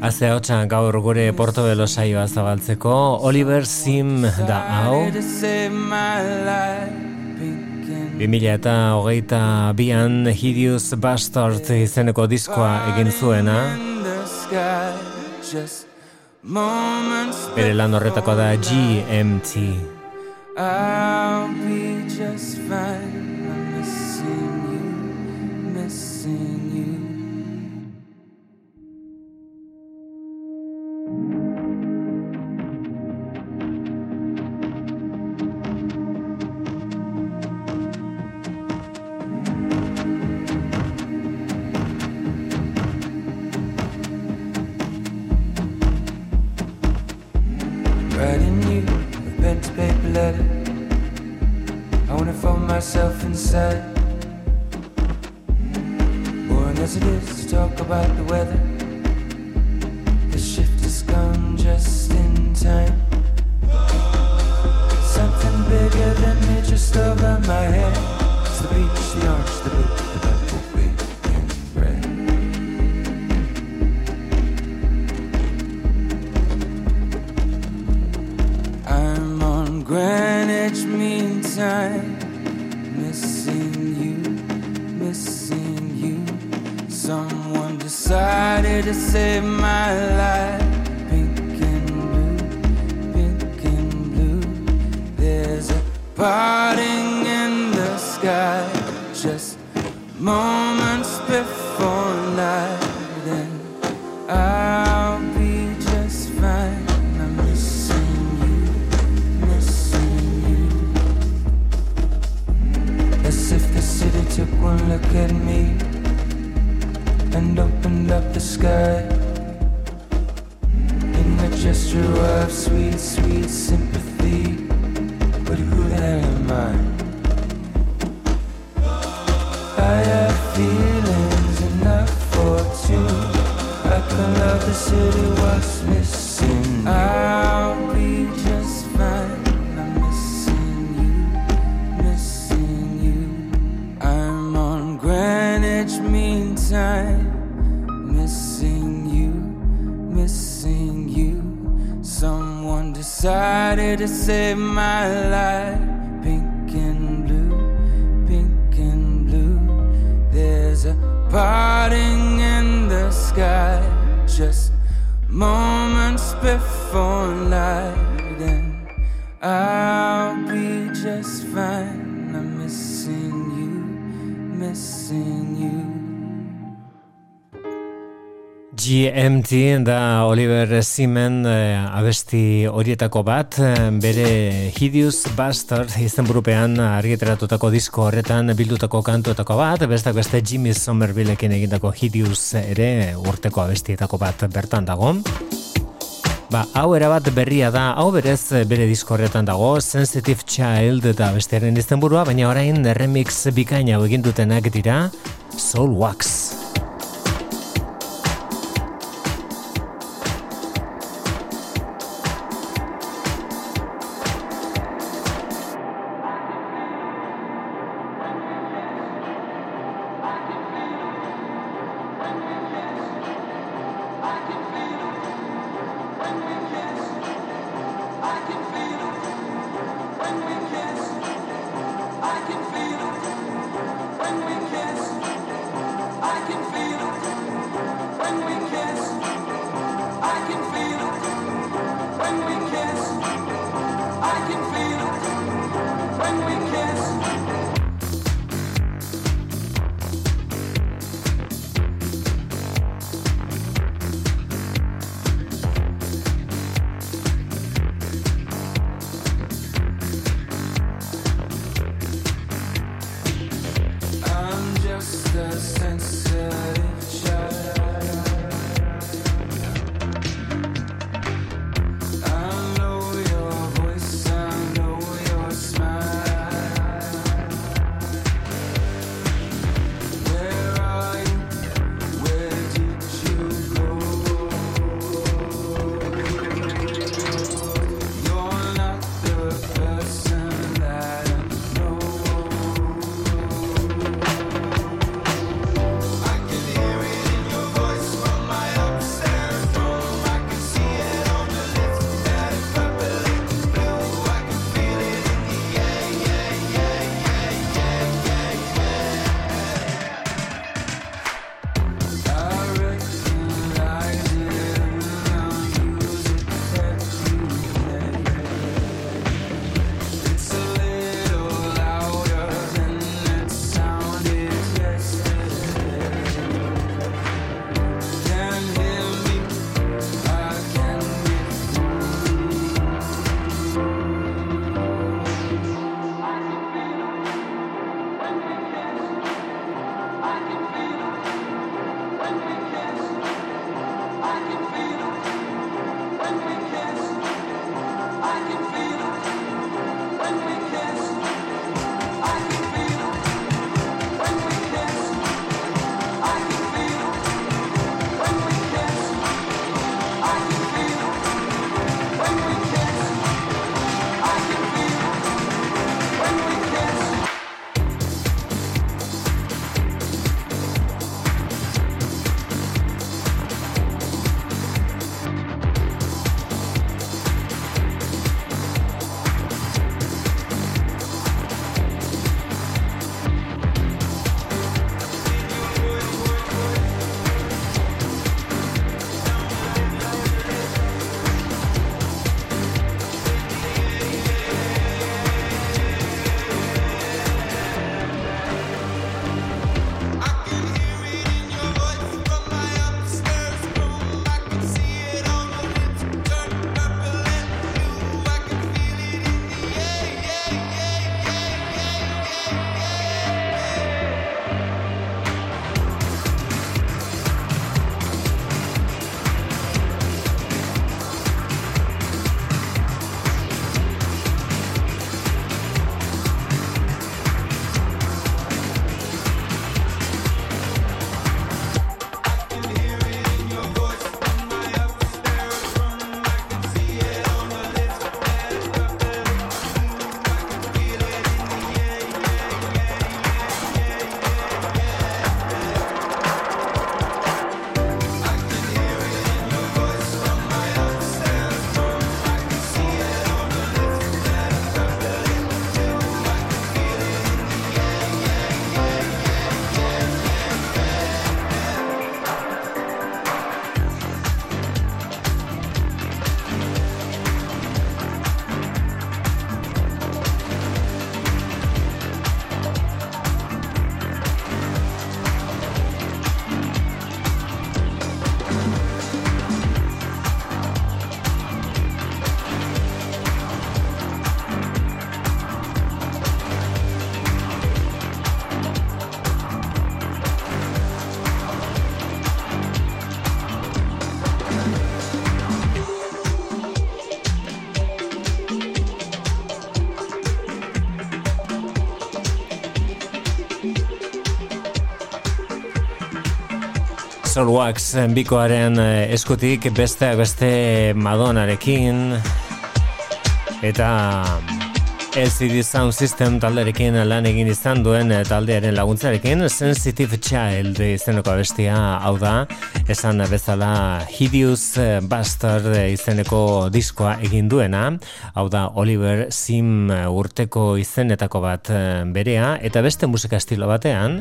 Aze hotxan gaur gure portobelo saioa zabaltzeko. Oliver Sim da hau. 2000 eta hogeita bian Hideous Bastard izeneko diskoa egin zuena. Bere lan horretako da GMT I'll be just fine GMT da Oliver Simen eh, abesti horietako bat eh, bere Hideous Bastard izen burupean argiteratutako disko horretan bildutako kantuetako bat bestak beste Jimmy Somervillekin egindako Hideous ere urteko abestietako bat bertan dago Ba, hau erabat berria da, hau berez bere disko horretan dago, Sensitive Child eta bestearen izenburua, baina orain remix bikaina egin dutenak dira, Soul Wax. Crystal Wax bikoaren eh, eskutik beste beste Madonarekin eta LCD Sound System talderekin lan egin izan duen eh, taldearen laguntzarekin. Sensitive Child izeneko abestia hau da esan bezala Hideous Bastard izeneko diskoa egin duena. Hau da Oliver Sim urteko izenetako bat eh, berea. Eta beste musika estilo batean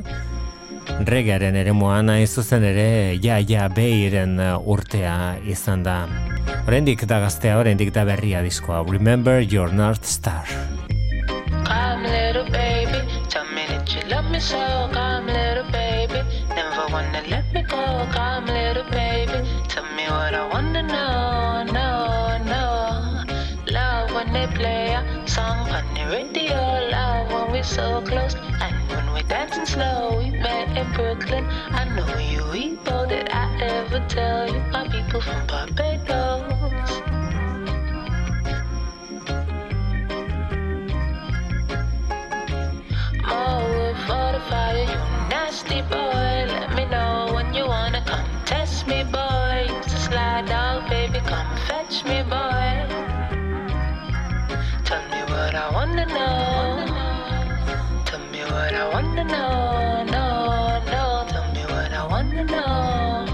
regearen ere moan zuzen ere ja ja beiren urtea izan da Horendik da gaztea, horendik da berria diskoa Remember Your North Star Come little baby, tell me that you love me so. Come little baby, never wanna let me go. Come little baby, tell me what I wanna know, no, no. Love when they play a song on the radio. Love when we're so close dancing slow. We met in Brooklyn. I know you all that I ever tell you. My people from Barbados. fire, you nasty boy. Let me know when you wanna come test me, boy. Slide out, baby, come fetch me, boy. I. No, no, tell me what I wanna know.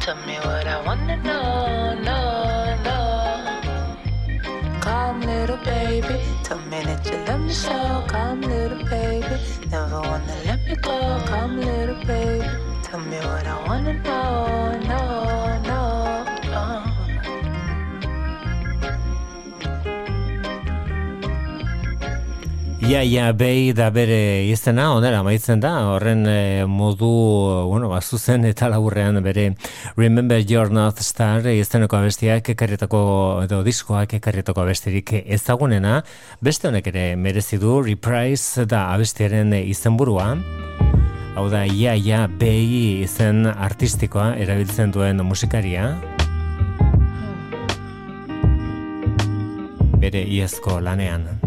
Tell me what I wanna know. No, no. Come, little baby. Tell me that you love me so. Come, little baby. Never wanna let me go, come little baby. Tell me what I wanna know, no, no, Ia, ia, behi da bere izena, onera, maitzen da, horren e, modu, bueno, bazuzen eta laburrean bere Remember Your North Star izteneko abestiak ekarrietako, edo diskoak ekarrietako abestirik ezagunena, beste honek ere merezi du Reprise da abestiaren izenburua. Hau da, ia, ia, behi izen artistikoa erabiltzen duen musikaria. Bere iezko lanean.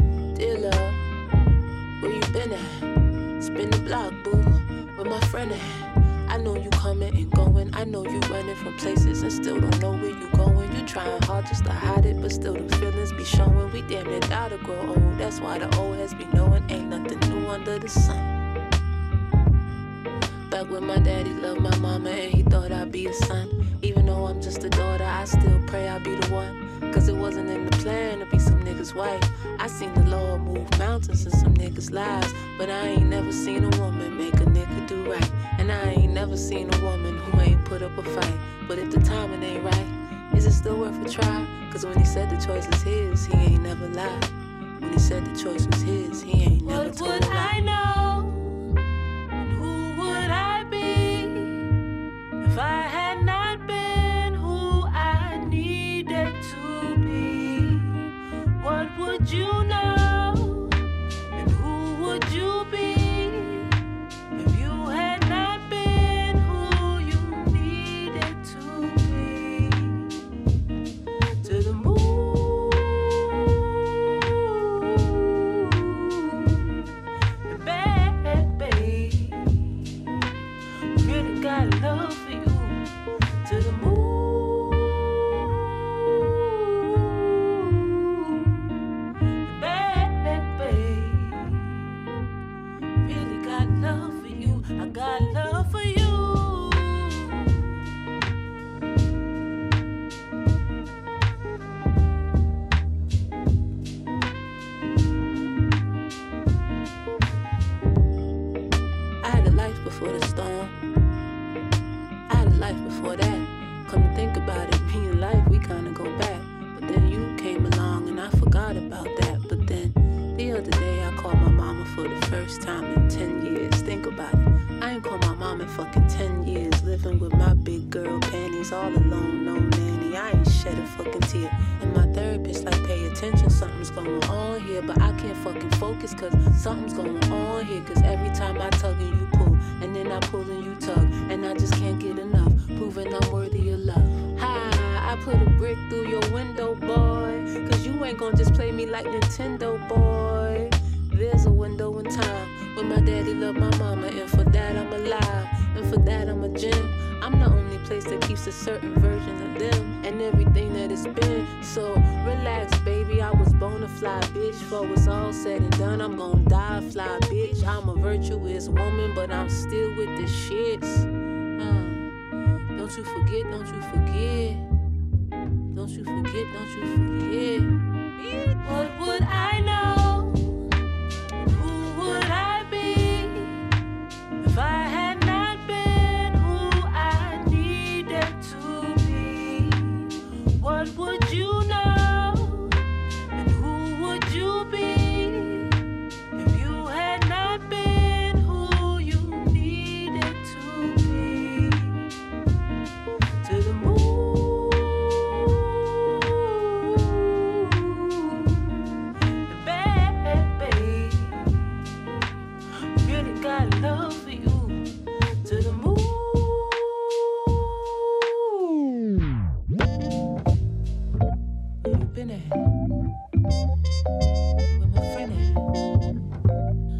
I know you running from places and still don't know where you going. You trying hard just to hide it, but still the feelings be showing. We damn near gotta grow old. That's why the old has been knowing ain't nothing new under the sun. Back when my daddy loved my mama and he thought I'd be a son. Even though I'm just a daughter, I still pray I'll be the one. Cause it wasn't in the plan to be some niggas' wife. I seen the Lord move mountains in some niggas' lives. But I ain't never seen a woman make a nigga do right. And I ain't never seen a woman who ain't put up a fight. But if the timing ain't right, is it still worth a try? Cause when he said the choice is his, he ain't never lied. When he said the choice was his, he ain't never what told What would I know? And who would I be if I had not you know? I got love.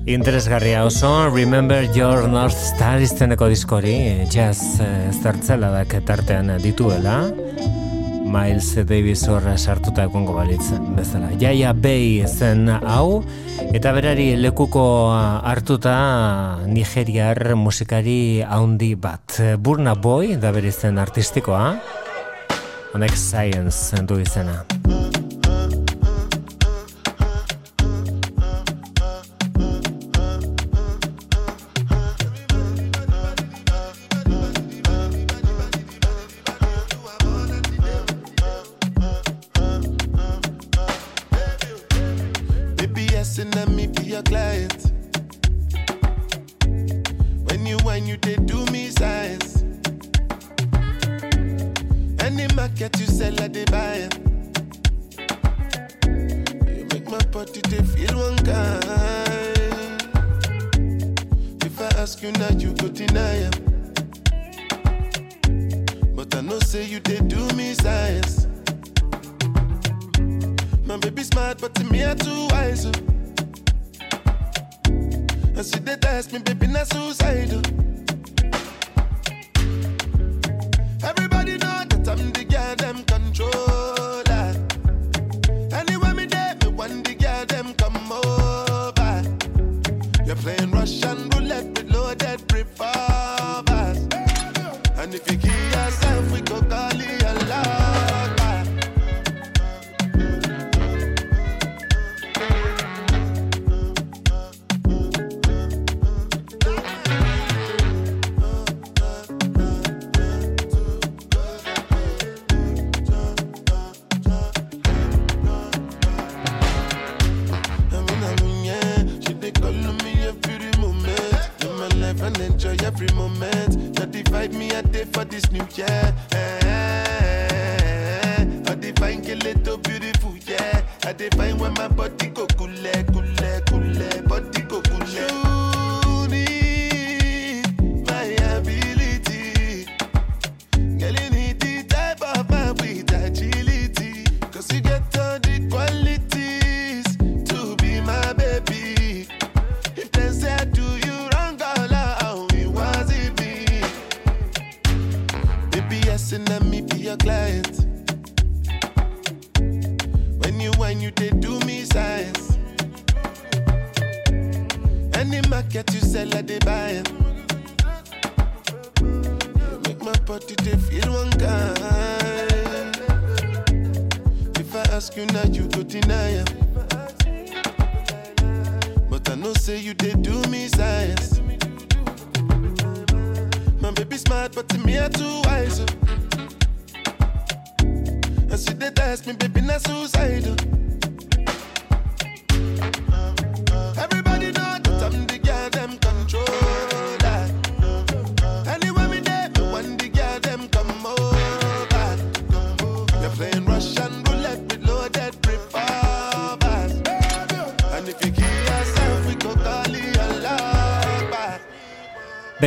Interesgarria oso, Remember Your North Star izteneko diskori, jazz eh, zertzela da tartean dituela, Miles Davis horra sartuta egongo balitzen bezala. Jaia Bay zen hau, eta berari lekuko hartuta Nigeriar musikari haundi bat. Burna Boy, da beri zen artistikoa, honek Science du izena. but you did feel one kind. If I ask you now, you go deny it. But I know say you did do me science. My baby smart, but to me I too wise. And she did ask me, baby, not suicidal.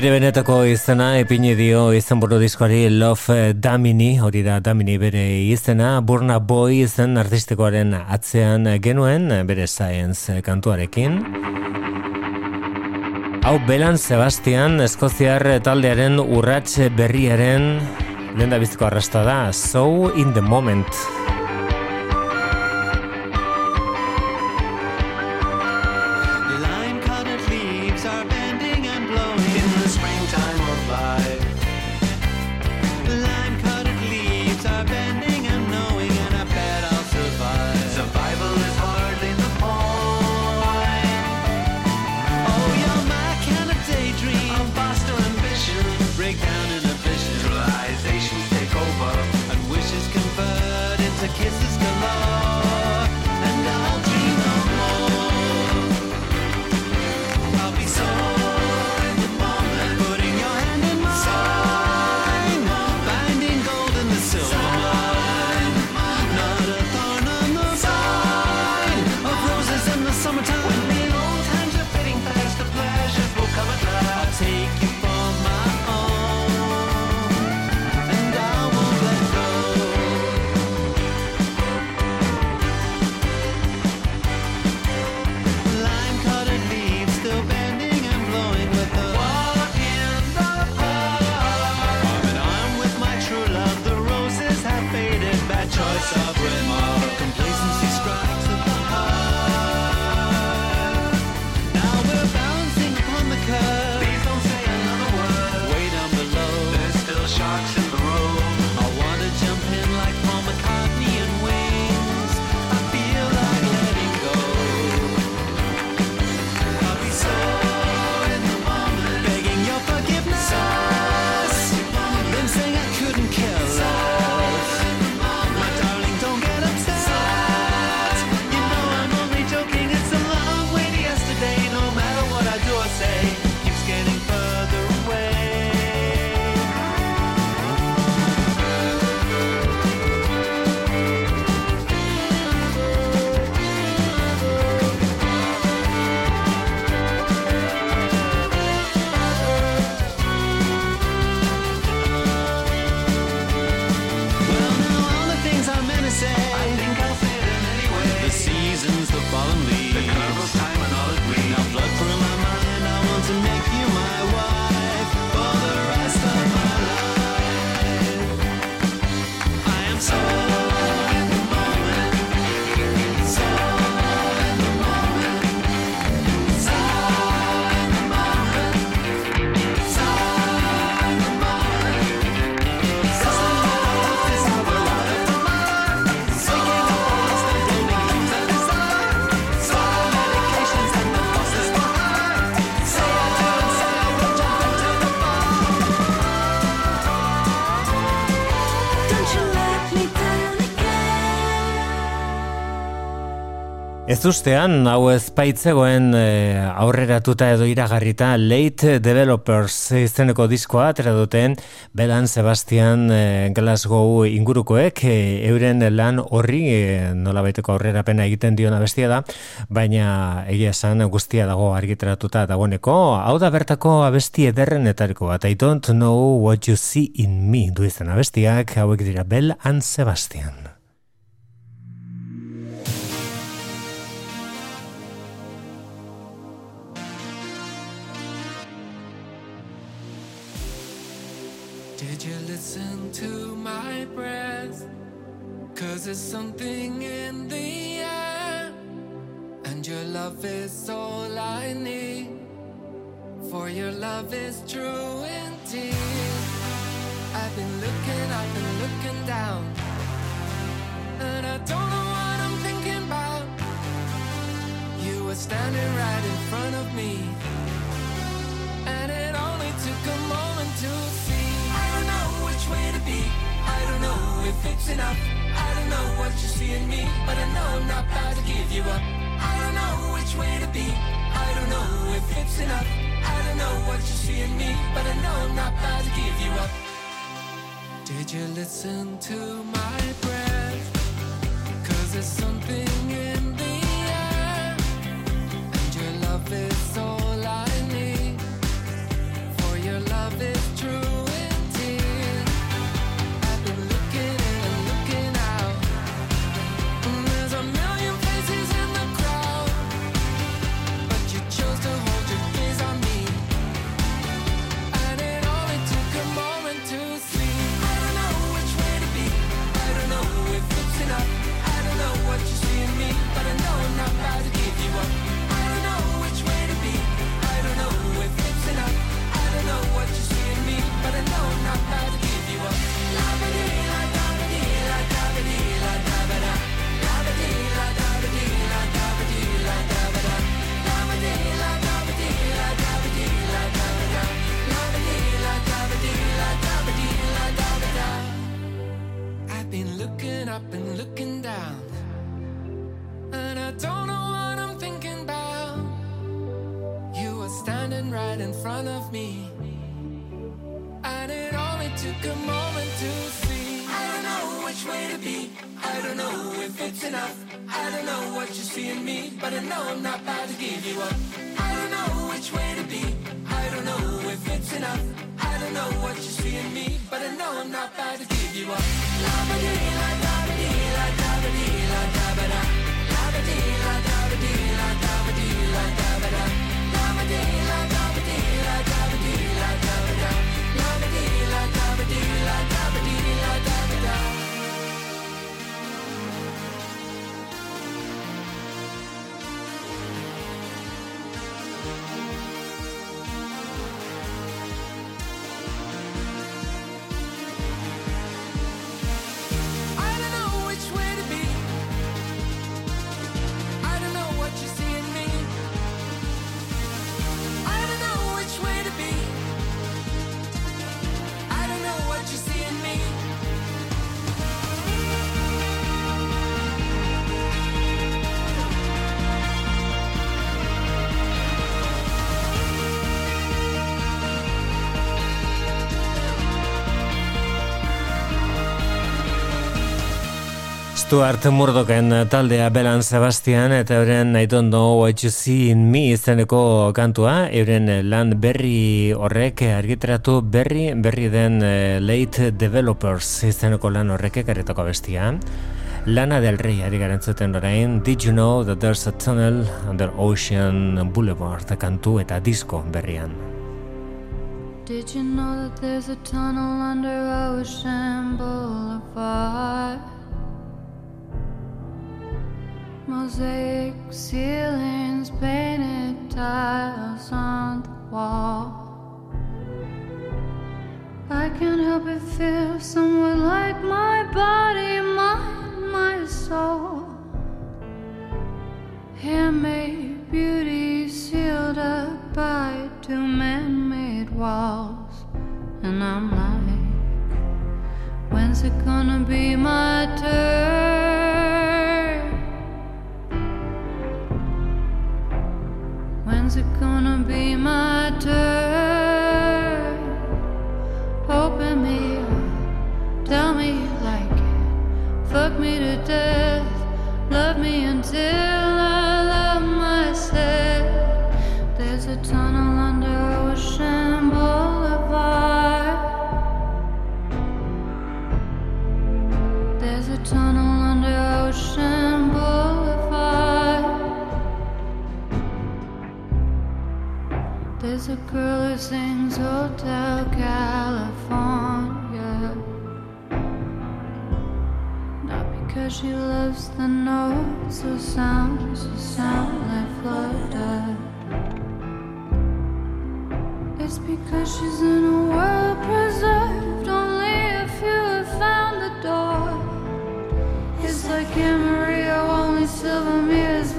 Bere benetako izena epine dio izen buru diskoari Love Damini, hori da Damini bere izena, Burna Boy izen artistikoaren atzean genuen, bere Science kantuarekin. Hau Belan Sebastian, Eskoziar taldearen urrats berriaren Lenda biziko arrasta da. So in the Moment Ez ustean, hau ez e, aurreratuta edo iragarrita Late Developers izeneko diskoa atera duten Belan Sebastian e, Glasgow ingurukoek e, euren lan horri e, nola baiteko aurrerapena egiten diona bestia da baina egia esan guztia dago argiteratuta dagoeneko. Hau da bertako abesti ederren etariko bat. I don't know what you see in me du izan abestiak hauek dira Bel and Sebastian your love is true indeed. I've been looking, I've been looking down, and I don't know what I'm thinking about. You were standing right in front of me, and it only took a moment to see. I don't know which way to be, I don't know if it's enough. I don't know what you see in me, but I know I'm not about to give you up. I don't know which way to be. I don't know if it's enough. I don't know what you see in me, but I know I'm not about to give you up. Did you listen to my breath? Cause there's something in the air, and your love is all don't know what I'm thinking about. You were standing right in front of me, and it only took a moment to see. I don't know which way to be. I don't know if it's enough. I don't know what you see in me, but I know I'm not about to give you up. I don't know which way to be. I don't know if it's enough. I don't know what you see in me, but I know I'm not about to give you up. Love again. like Stuart Murdochen taldea Belan Sebastian eta euren I don't know what you see in me izeneko kantua, euren lan berri horrek argitratu berri berri den eh, late developers izeneko lan horrek ekarretako bestia. Lana del Rey ari garen zuten orain, Did you know that there's a tunnel under Ocean Boulevard kantu eta disko berrian. Did you know that there's a tunnel under Ocean Boulevard? Mosaic ceilings, painted tiles on the wall. I can't help but feel somewhat like my body, mind, my soul. Handmade beauty sealed up by two man made walls. And I'm like, when's it gonna be my turn? When's it gonna be my turn? Open me up, tell me you like it. Fuck me to death, love me until I love myself. There's a tunnel under Ocean Boulevard. There's a tunnel under Ocean There's a girl who sings Hotel California. Not because she loves the notes or sounds that sound like flutter. It's because she's in a world preserved. Only if you have found the door. It's like Amarillo, only silver mirrors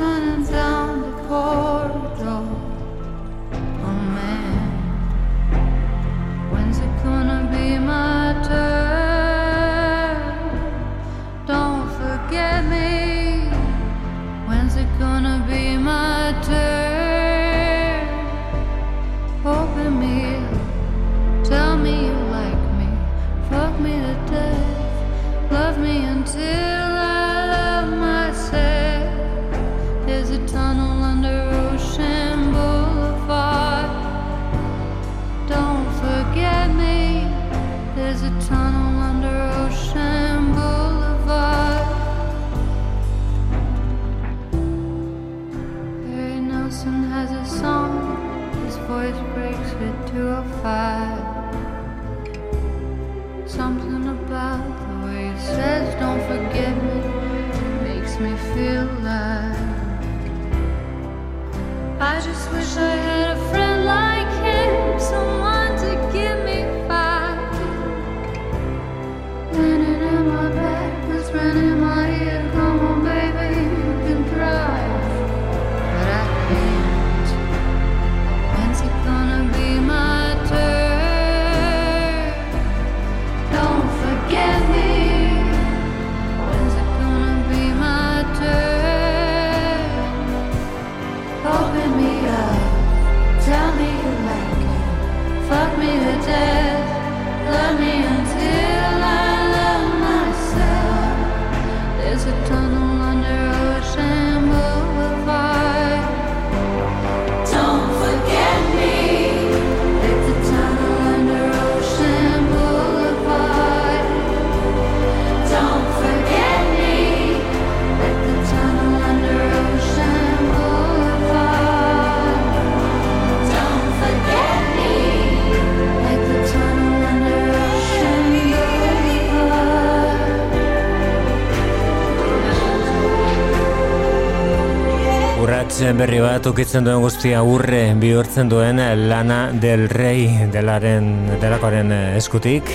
berri bat ukitzen duen guztia urre bihurtzen duen Lana del Rey delaren delakoaren eskutik.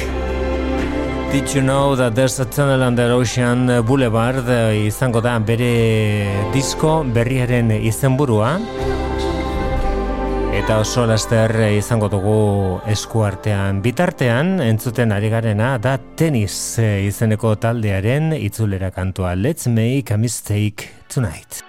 Did you know that there's a tunnel under ocean boulevard izango da bere disko berriaren izenburua eta oso laster izango dugu eskuartean bitartean entzuten ari garena da tenis izeneko taldearen itzulera kantua Let's make a mistake tonight.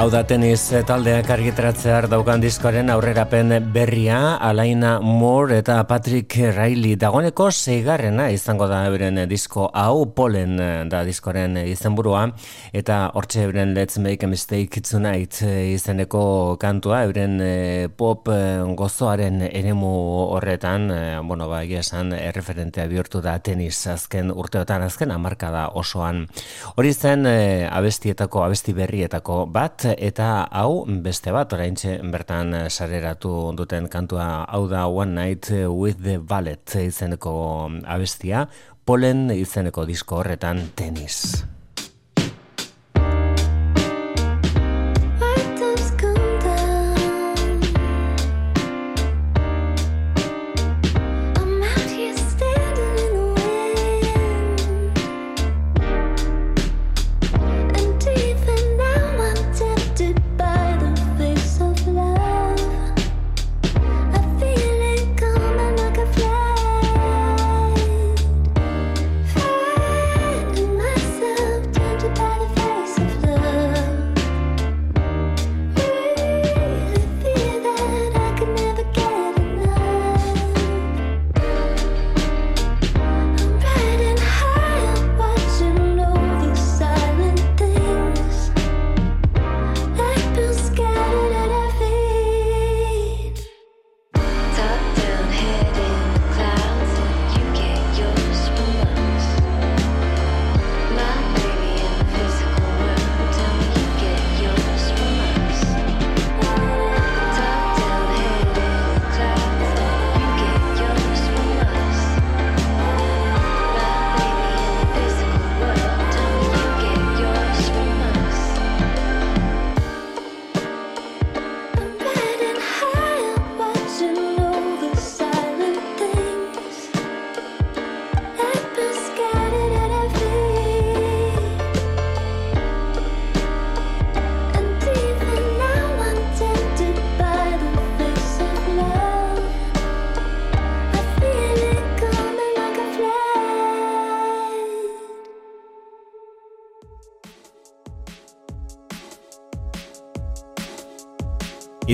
Hau da tenis eh, taldeak argitratzear daukan diskoaren aurrerapen berria, Alaina Moore eta Patrick Riley dagoeneko zeigarrena izango da euren disko hau polen eh, da diskoren izenburua eta hortxe euren Let's Make a Mistake Tonight eh, izeneko kantua euren pop gozoaren eremu horretan, bueno ba esan erreferentea bihurtu da tenis azken urteotan azken amarkada osoan. Hori zen abestietako, abesti berrietako bat, eta hau beste bat oraintxe bertan sareratu duten kantua hau da One Night with the Ballet izeneko abestia, Polen izeneko disko horretan tenis.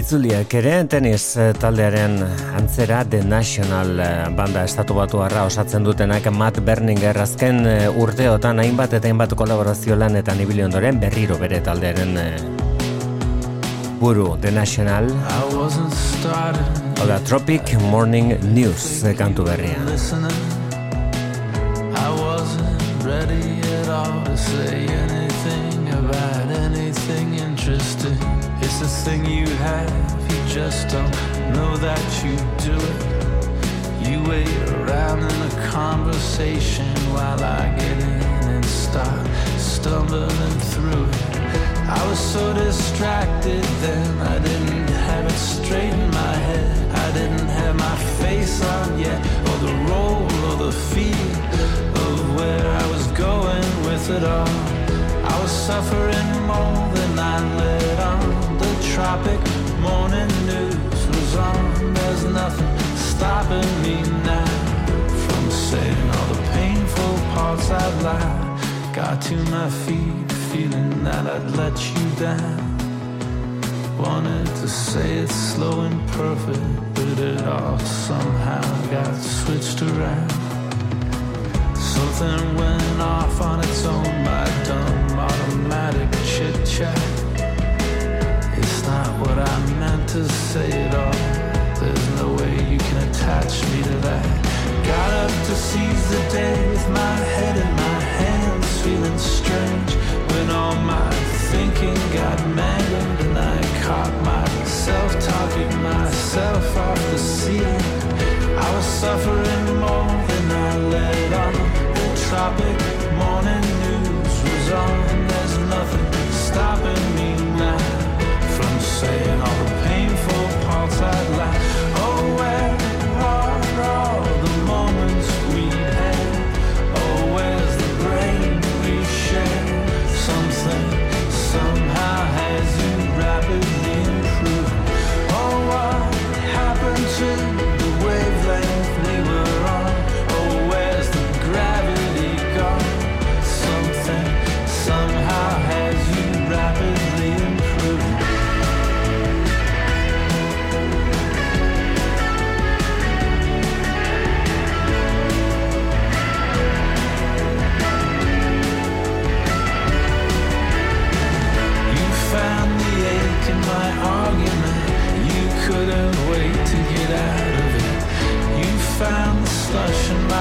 Itzuliak ere tenis eh, taldearen antzera The National eh, banda estatu batu harra osatzen dutenak Matt Berninger azken eh, urteotan hainbat eta hainbat kolaborazio lan eta nibili ondoren berriro bere taldearen buru The National. Oda Tropic Morning News kantu berria. I wasn't ready at all to say anything It's a thing you have, you just don't know that you do it. You wait around in a conversation while I get in and start stumbling through it. I was so distracted then, I didn't have it straight in my head. I didn't have my face on yet, or the role or the feel of where I was going with it all. I was suffering more than I let on tropic morning news was on. There's nothing stopping me now from saying all the painful parts I'd lie. Got to my feet, feeling that I'd let you down. Wanted to say it slow and perfect, but it all somehow got switched around. Something went off on its own, my dumb automatic chit chat not what I meant to say at all. There's no way you can attach me to that. Got up to seize the day with my head in my hands, feeling strange when all my thinking got mangled and I caught myself talking myself off the ceiling. I was suffering more than I let on. The tropic morning news was on. Saying oh,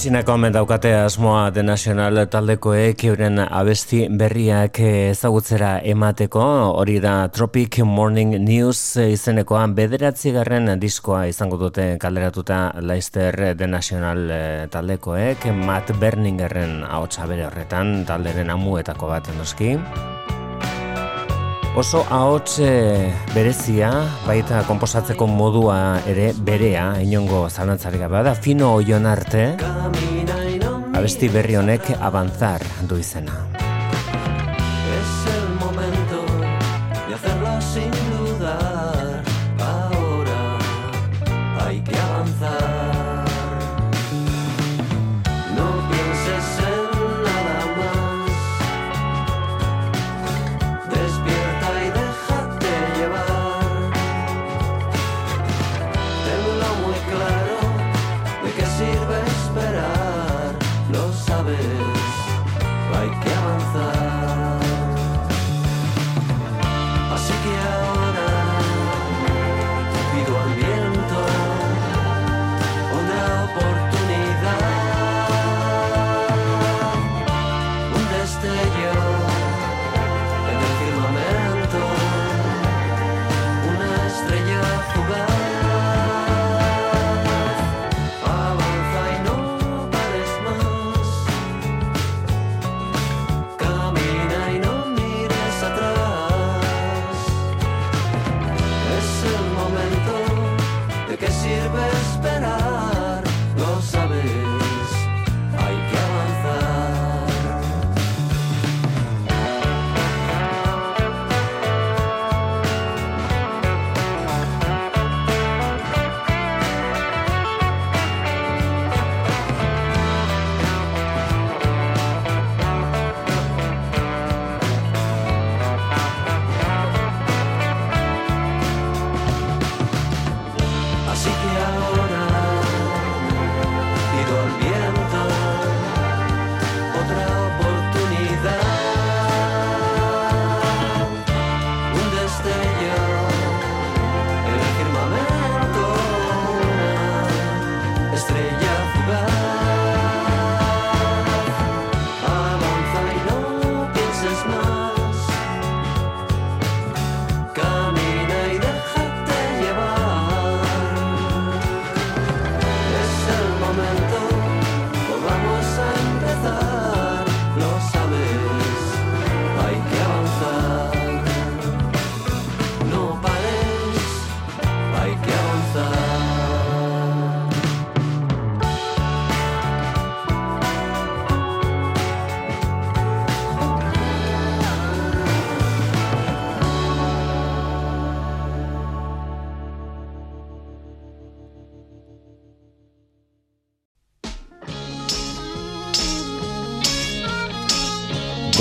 Gutxinako omen daukate asmoa The National taldekoek euren abesti berriak ezagutzera emateko, hori da Tropic Morning News izenekoan bederatzi garren diskoa izango dute kalderatuta Leicester The National eh, taldekoek, Matt Berningerren ahotsa bere horretan, talderen amuetako bat noski. Oso ahots eh, berezia, baita komposatzeko modua ere berea, inongo zalantzarik gabe da, fino oion arte, abesti berri honek avanzar du izena.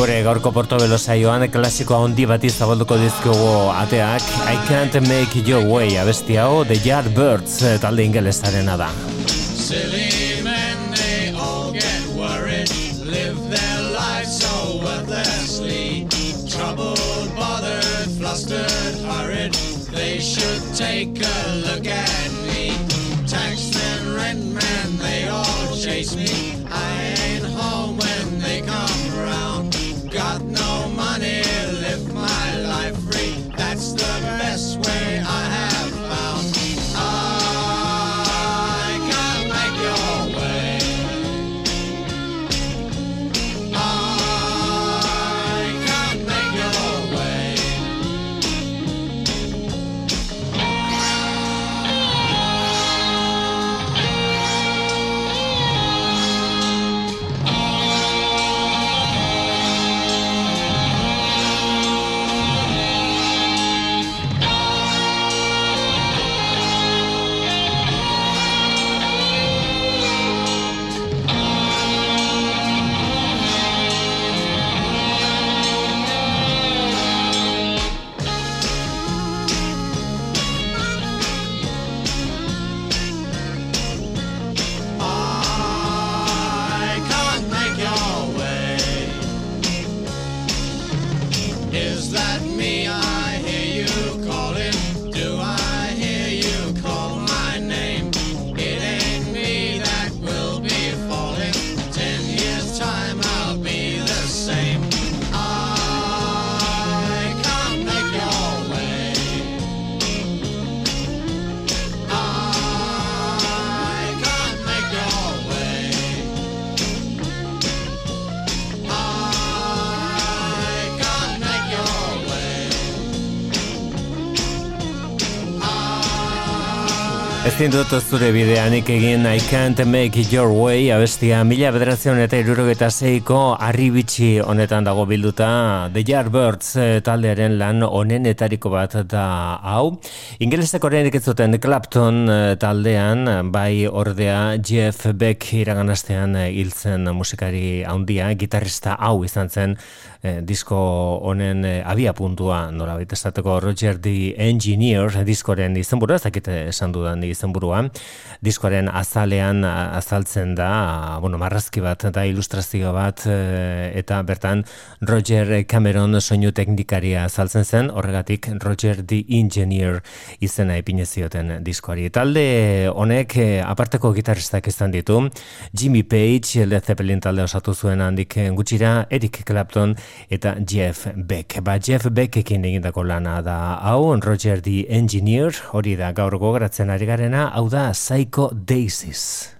Gure gaurko portobelo saioan klasikoa handi bat izabalduko dizkugu ateak I can't make your way abesti hau The Yardbirds eh, talde ingelesarena da. Ezin dut zure bideanik egin I can't make your way abestia mila bederazion eta irurogeta zeiko arribitsi honetan dago bilduta The Yardbirds eh, taldearen lan onenetariko bat da hau. Ingeleseko horrenik ez zuten Clapton eh, taldean bai ordea Jeff Beck iraganastean eh, hiltzen musikari handia gitarrista hau izan zen eh, disko honen eh, abia puntua nola baita esateko Roger the Engineer diskoren izenburua, ez dakit esan dudan izenburua, diskoaren azalean azaltzen da, bueno, marrazki bat eta ilustrazio bat eh, eta bertan Roger Cameron soinu teknikaria azaltzen zen, horregatik Roger the Engineer izena ipine zioten diskoari. Talde honek eh, aparteko gitarristak izan ditu, Jimmy Page, Led Zeppelin talde osatu zuen handik gutxira, Eric Clapton eta Jeff Beck. Ba, Jeff Beckekin egindako lana da hau, Roger the Engineer, hori da gaur gogoratzen ari garena, hau da Psycho Daisies.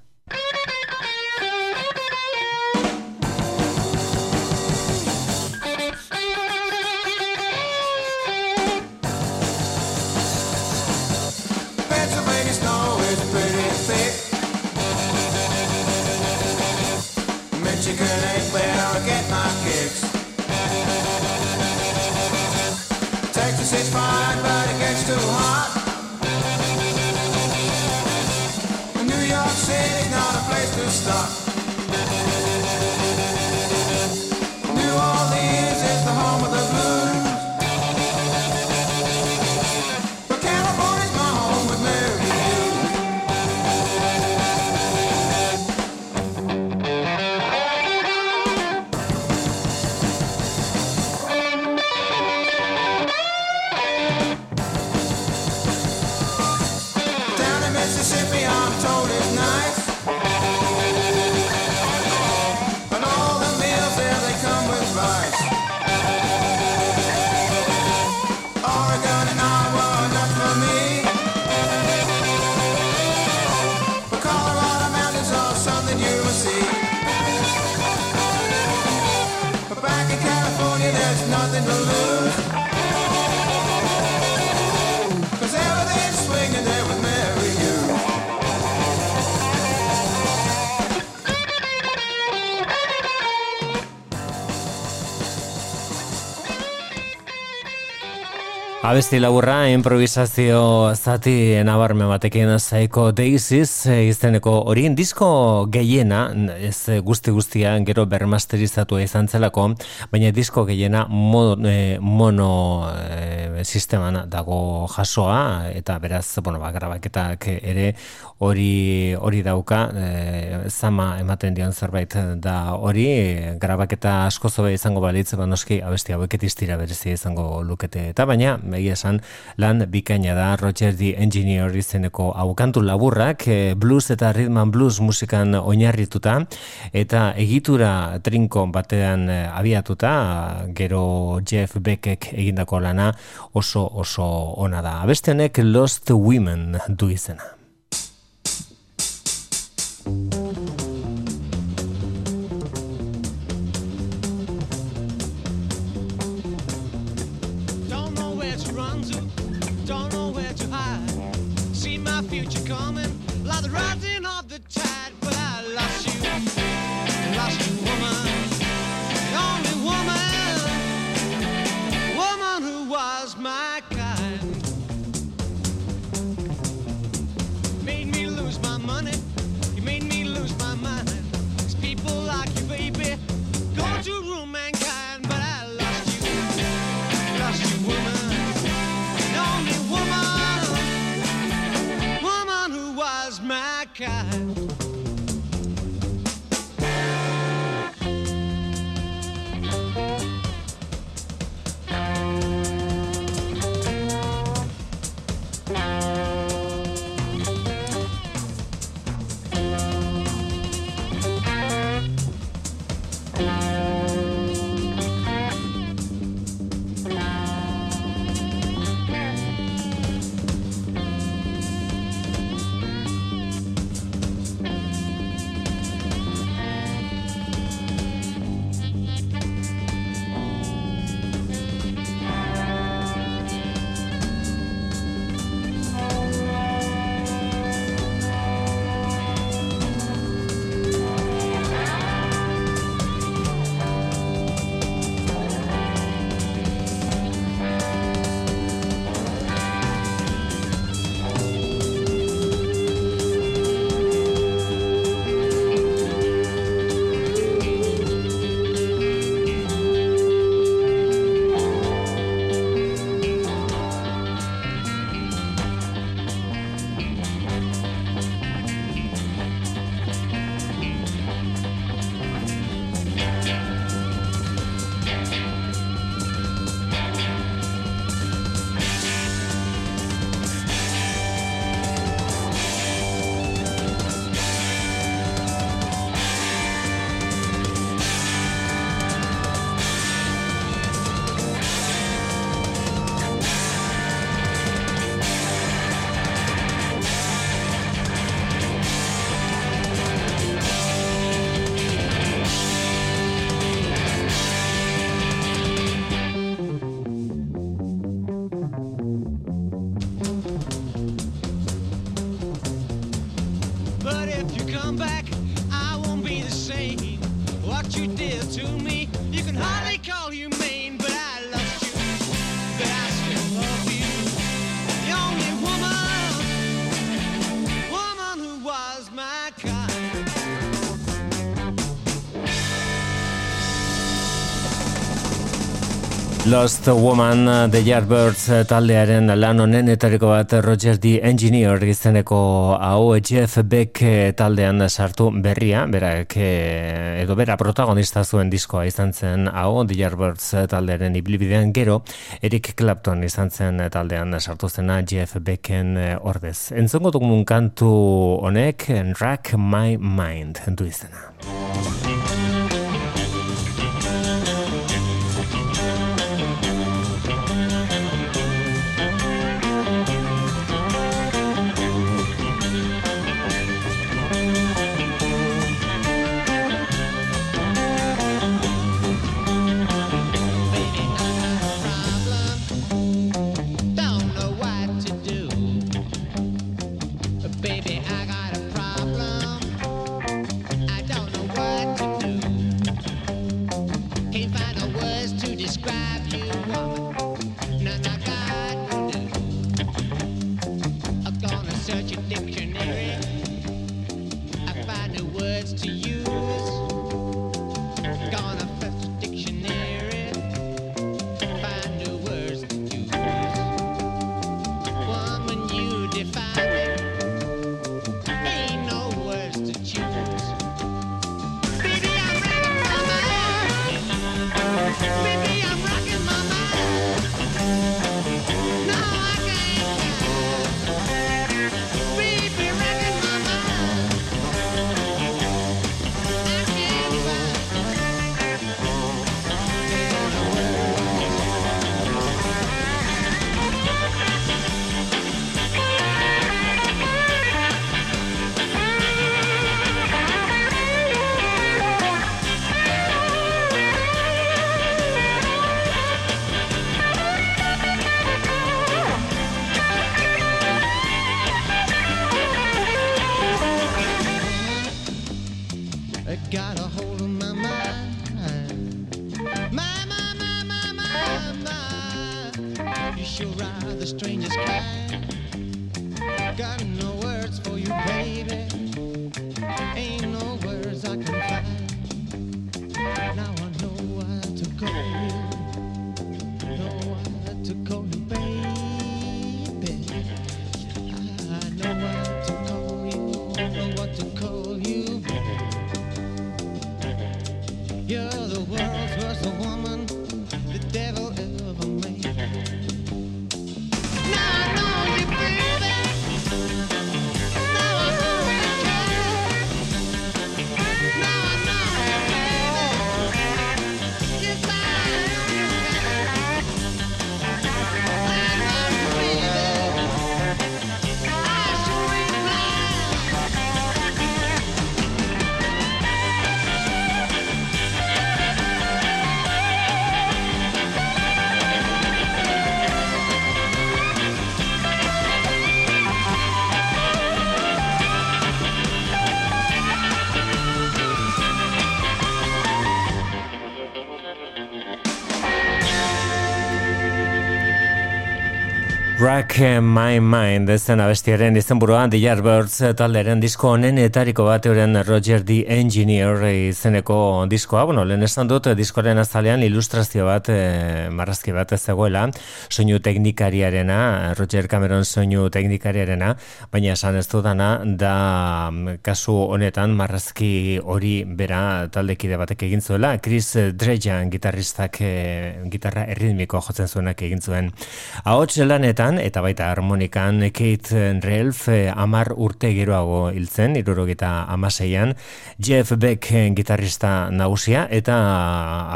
Abesti laburra, improvisazio zati nabarme batekin zaiko deiziz, izteneko hori disko gehiena, ez guzti guztia gero bermasterizatu izan zelako, baina disko gehiena mono, e, mono e, sisteman dago jasoa, eta beraz, bueno, ba, grabaketak ere hori hori dauka, e, zama ematen dion zerbait da hori, grabaketa asko zobe izango balitz, ba noski abesti hauek etiztira berezi izango lukete, eta baina, egia esan lan bikaina da Roger D. Engineer izeneko aukantu laburrak eh, blues eta rhythm and blues musikan oinarrituta eta egitura trinko batean eh, abiatuta gero Jeff Beckek egindako lana oso oso ona da. Beste honek Lost Women du izena. Lost Woman The Yardbirds taldearen lan honen etariko bat Roger D. Engineer izeneko hau Jeff Beck taldean sartu berria, berak edo bera protagonista zuen diskoa izan zen hau The Yardbirds taldearen iblibidean gero Eric Clapton izan zen taldean sartu zena Jeff Becken ordez. Entzongo dugun kantu honek Rack My Mind du izena. You're ride the strangest kind. Gotta know back Rock My Mind zen abestiaren izenburua The Yardbirds talderen disko honen etariko bat euren Roger the Engineer izeneko diskoa, bueno, lehen esan dut diskoaren azalean ilustrazio bat e, marrazki bat ez zegoela soinu teknikariarena, Roger Cameron soinu teknikariarena, baina esan ez dudana da mm, kasu honetan marrazki hori bera taldekide batek egin zuela, Chris Drejan gitarristak e, gitarra erritmiko jotzen zuenak egin zuen. Ahots lanetan eta baita harmonikan Kate Relf eh, amar urte geroago hiltzen, irurogeta amaseian, Jeff Beck eh, gitarrista nagusia eta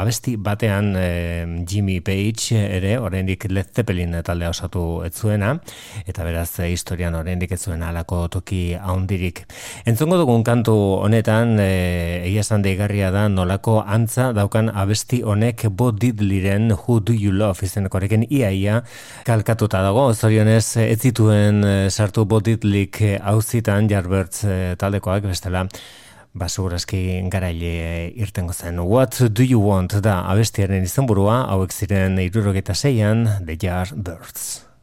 abesti batean eh, Jimmy Page ere oraindik Led Zeppelin taldea osatu ez zuena eta beraz historian oraindik ez zuena alako toki haundirik. Entzongo dugun kantu honetan eh, egia esan deigarria da nolako antza daukan abesti honek Bo Diddleyren Who Do You Love izenekorekin iaia kalkatuta dago, zorionez ez zituen eh, sartu Bo Diddleyk hauzitan eh, taldekoak bestela ba, segurazki garaile irtengo zen. What do you want da abestiaren izenburua, hauek ziren irurogeta zeian, The Yardbirds. I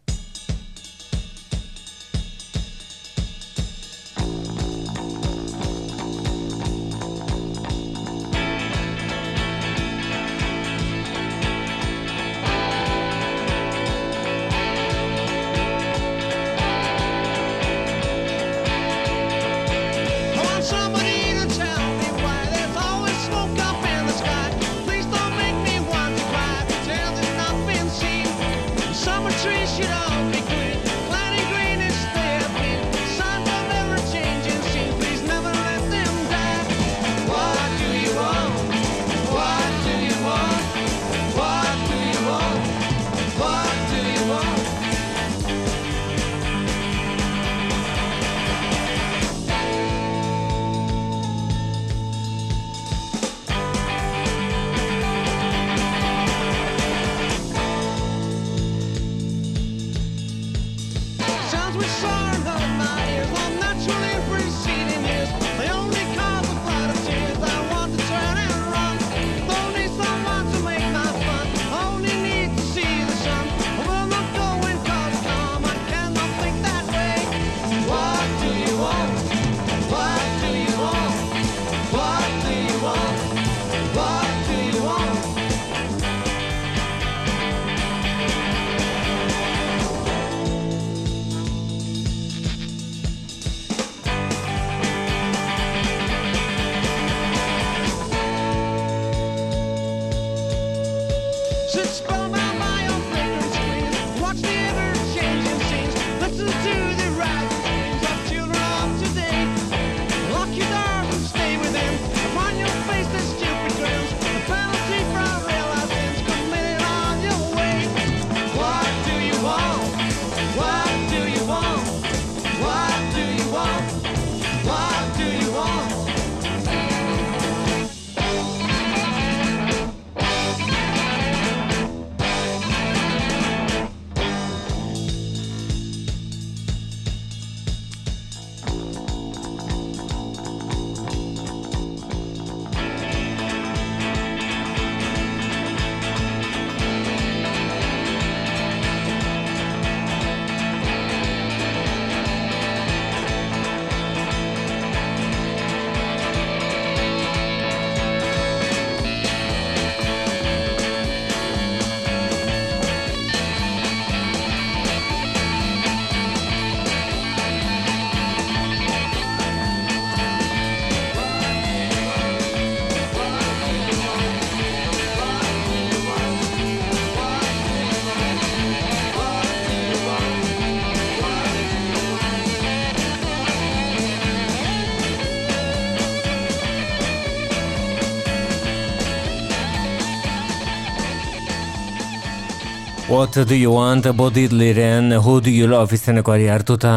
What do you want, body liren, who do you love? Izenekoari hartuta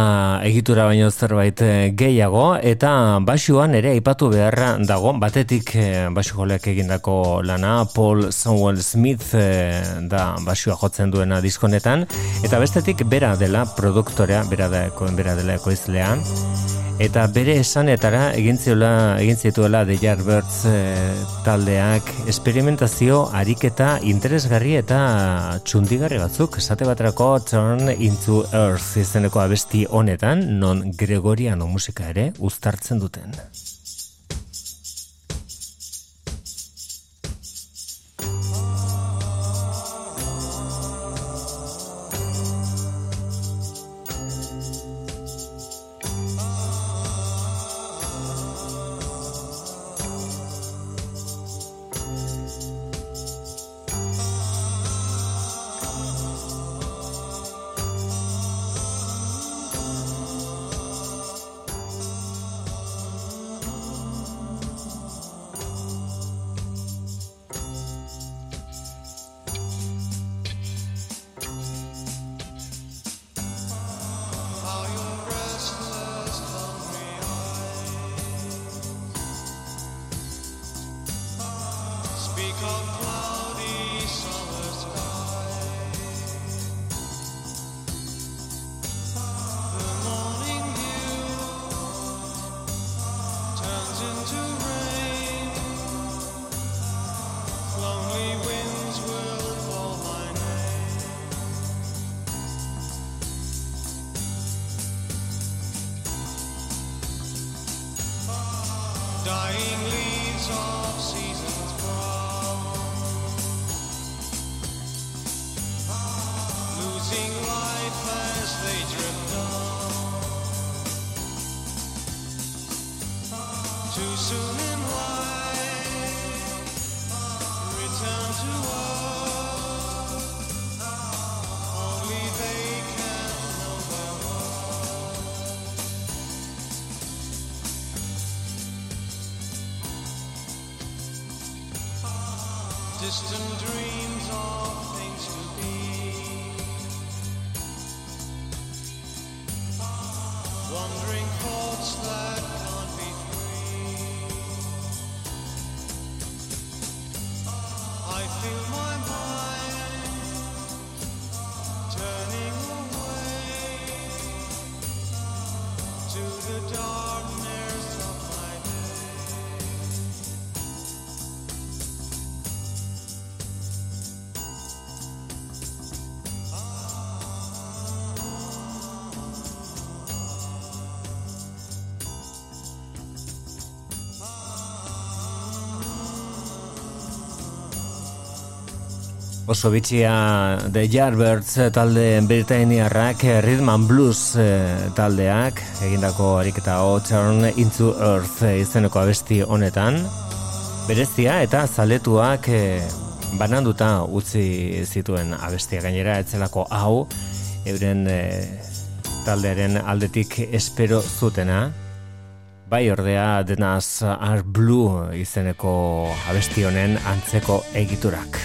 egitura baino zerbait eh, gehiago, eta basuan ere aipatu beharra dago, batetik eh, basu joleak egindako lana, Paul Samuel Smith eh, da basua jotzen duena diskonetan, eta bestetik bera dela produktorea, bera, da, bera dela ekoizlea, Eta bere esanetara egin ziola, egin zituela The Yardbirds e, taldeak esperimentazio ariketa interesgarri eta txundigarri batzuk esate baterako Turn into Earth izeneko abesti honetan non Gregoriano musika ere uztartzen duten. Oso bitxia The Yardbirds talde Britaniarrak Rhythm and Blues eh, taldeak egindako ariketa O Turn into Earth izeneko abesti honetan. Berezia eta zaletuak eh, bananduta utzi zituen abestia. Gainera etzelako hau euren eh, taldearen aldetik espero zutena. Bai ordea denaz Are Blue izeneko abesti honen antzeko egiturak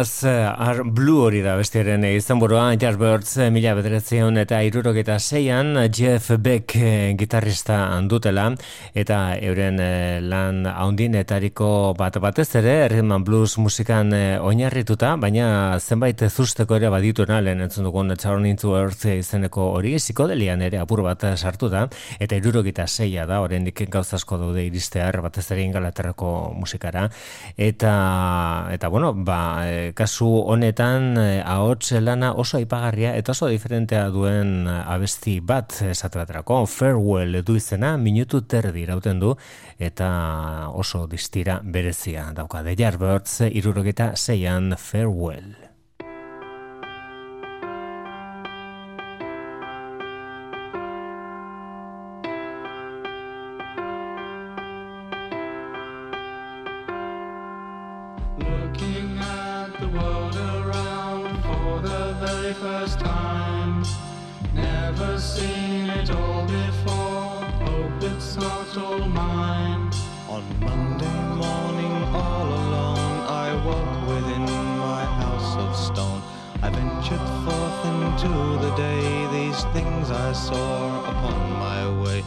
Denaz, uh, Blue hori da bestiaren izan burua, Jarbirds uh, mila bederetzion eta irurogeta zeian, Jeff Beck uh, gitarrista handutela, eta euren uh, lan haundinetariko bat batez ere, Rhythm Blues musikan oinarrituta, baina zenbait zusteko ere badituna, lehen entzun dugun Turn into Earth izeneko hori, psikodelian ere apur bat sartu da, eta irurogeta zeia da, oraindik gauzasko daude iristear, batez ere ingalaterrako musikara, eta, eta bueno, ba, kasu honetan e, ahots lana oso aipagarria eta oso diferentea duen e, abesti bat esate baterako farewell du izena minutu terdi irauten du eta oso distira berezia dauka. De Jarbirds 66an farewell I saw upon my way.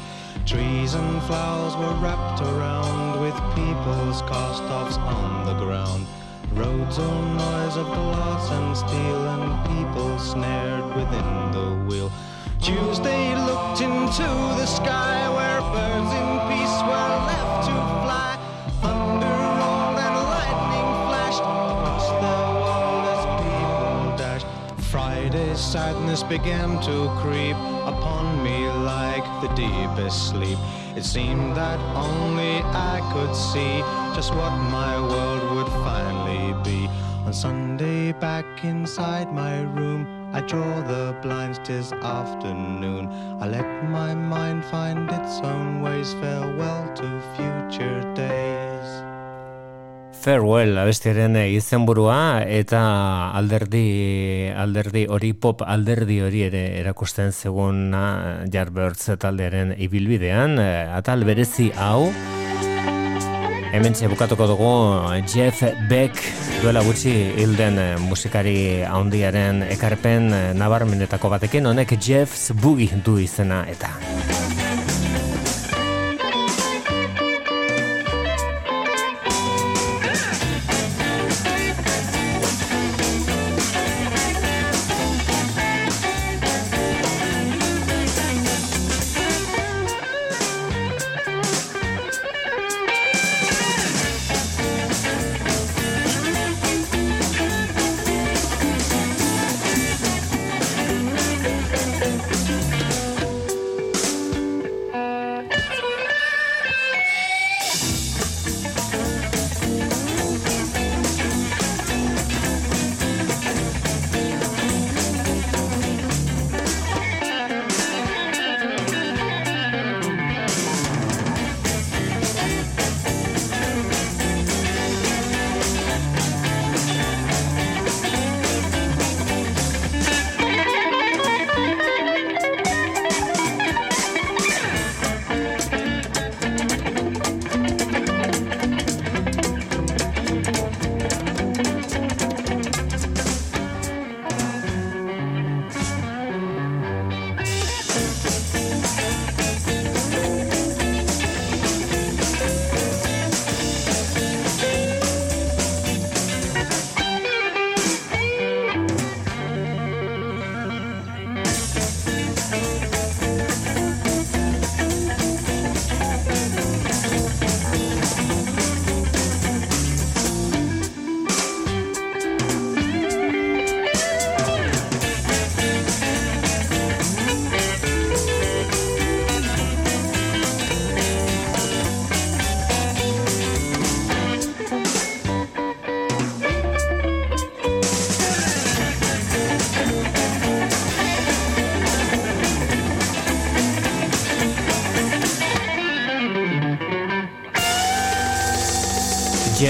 Trees and flowers were wrapped around with people's cast-offs on the ground. Roads all noise of glass and steel and people snared within the wheel. Tuesday looked into the sky where birds in began to creep upon me like the deepest sleep. It seemed that only I could see just what my world would finally be. On Sunday, back inside my room, I draw the blinds, tis afternoon. I let my mind find its own ways. Farewell to future days. Farewell abestiaren izenburua eta alderdi alderdi hori pop alderdi hori ere erakusten zegun Jarbirds taldearen ibilbidean. Atal berezi hau hemen bukatuko dugu Jeff Beck duela gutxi hilden musikari handiaren ekarpen nabarmenetako batekin. Honek Jeff's Boogie du izena eta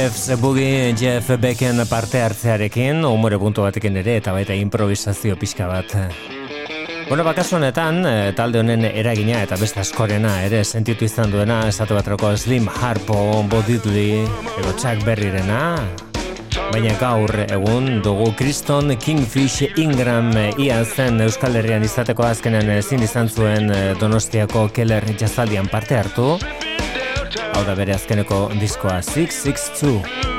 Jeff Zebugi, Jeff Becken parte hartzearekin, umore puntu batekin ere, eta baita improvisazio pixka bat. Bueno, bakasu honetan, eh, talde honen eragina eta beste askorena ere sentitu izan duena, esatu batrako Slim Harpo, Bo Diddley, ego Chuck Berryrena, baina gaur egun dugu Kriston Kingfish Ingram ia zen Euskal Herrian izateko azkenen ezin izan zuen eh, Donostiako Keller jazaldian parte hartu da bere azkeneko diskoa 662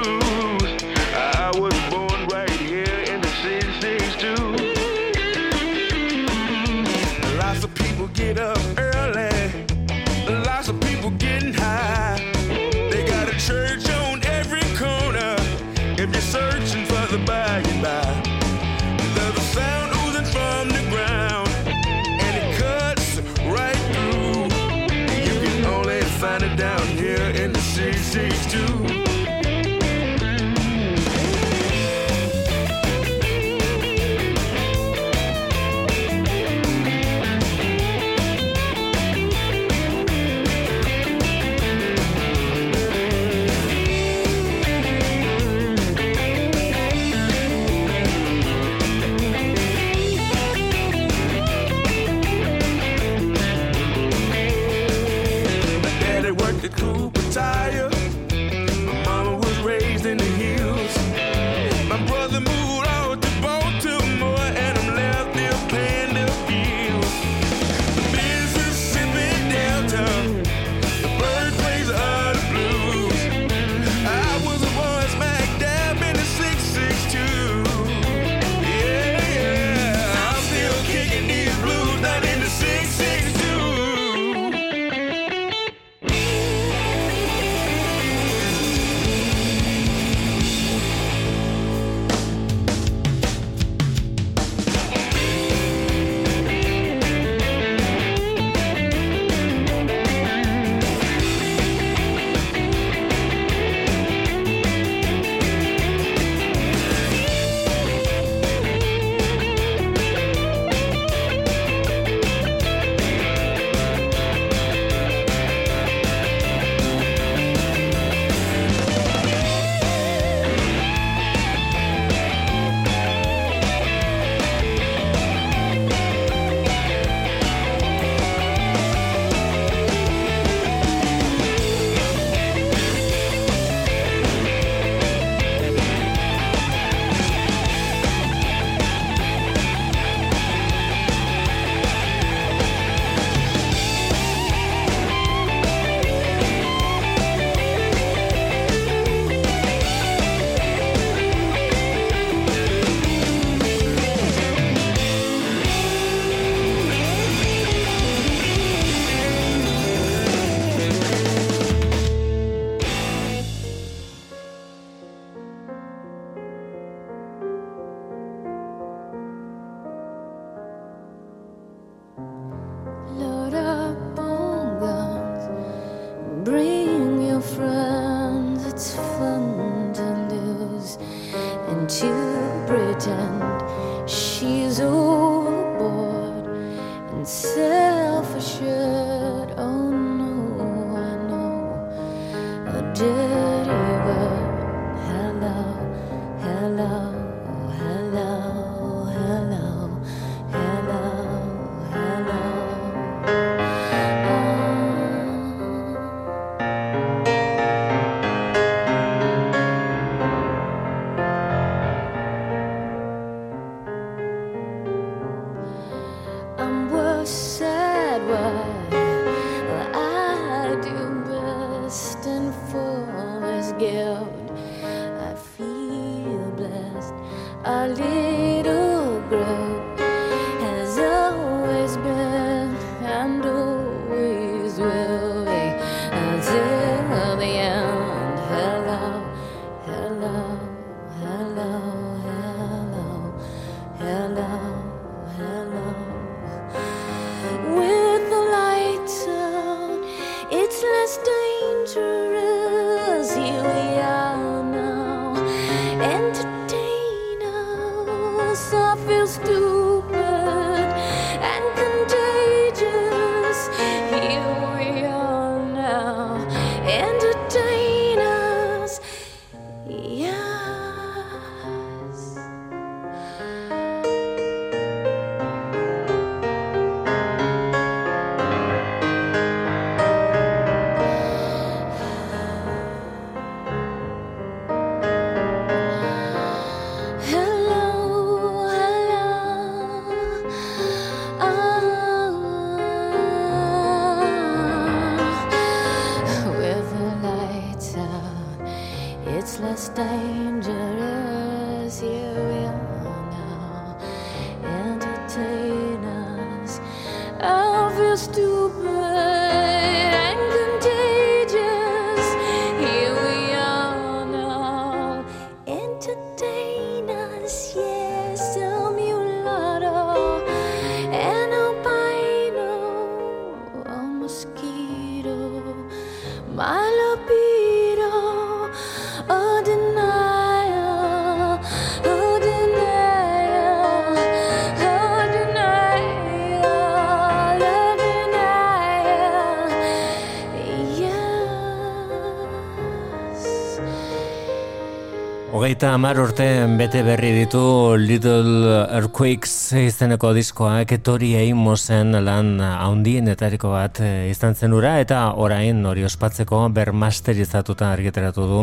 Hogeita hamar urte bete berri ditu Little Earthquakes izeneko diskoak Tori Amosen lan haundienetariko bat eh, izan zen ura eta orain hori ospatzeko bermasterizatuta argiteratu du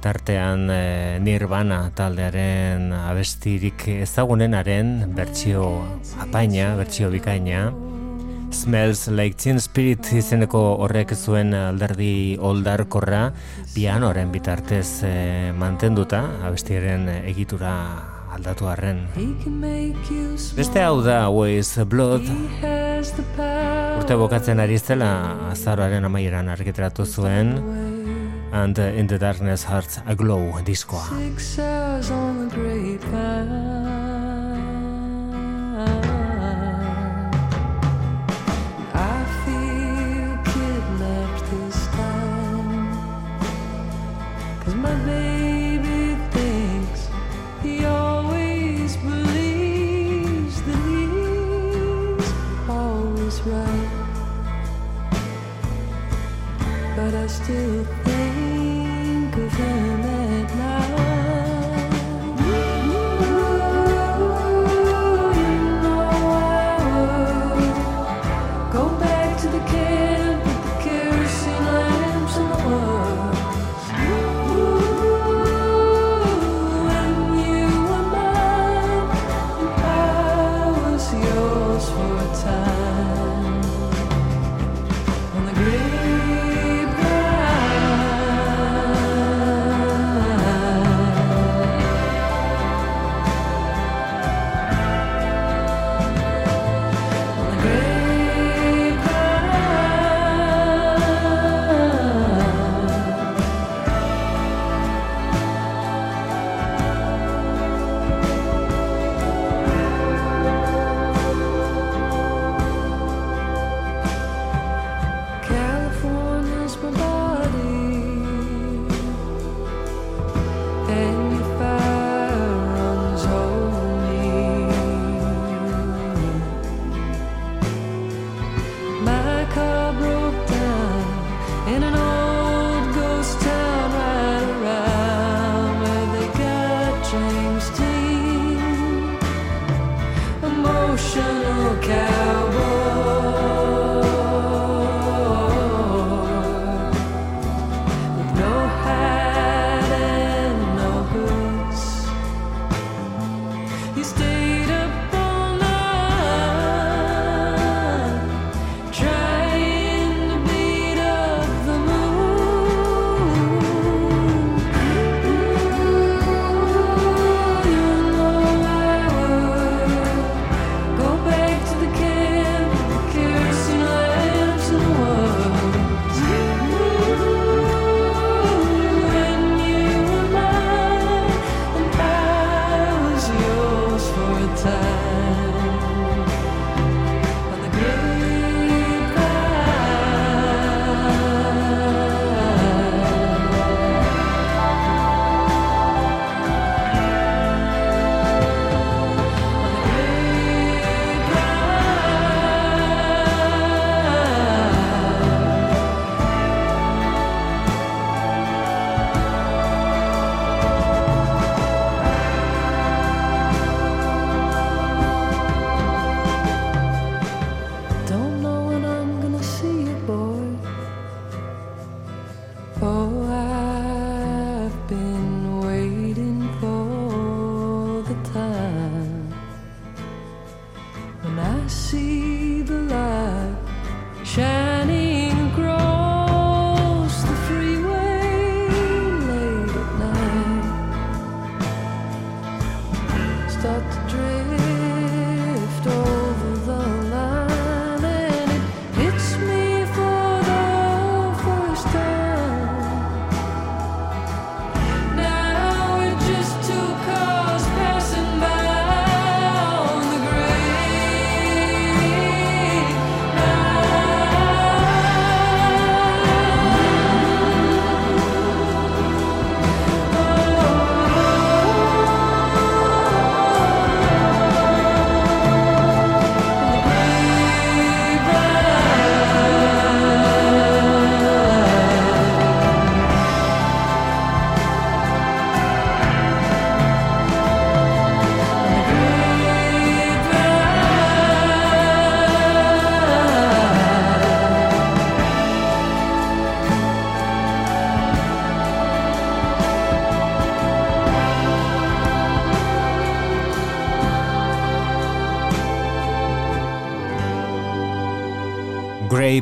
tartean eh, Nirvana taldearen abestirik ezagunenaren bertsio apaina, bertsio bikaina Smells Like Teen Spirit izeneko horrek zuen alderdi oldarkorra pianoren bitartez eh, mantenduta abestiaren egitura aldatu arren. Beste hau da Ways Blood urte bokatzen ari zela azaroaren amaieran argitaratu zuen And in the Darkness Hearts Aglow diskoa.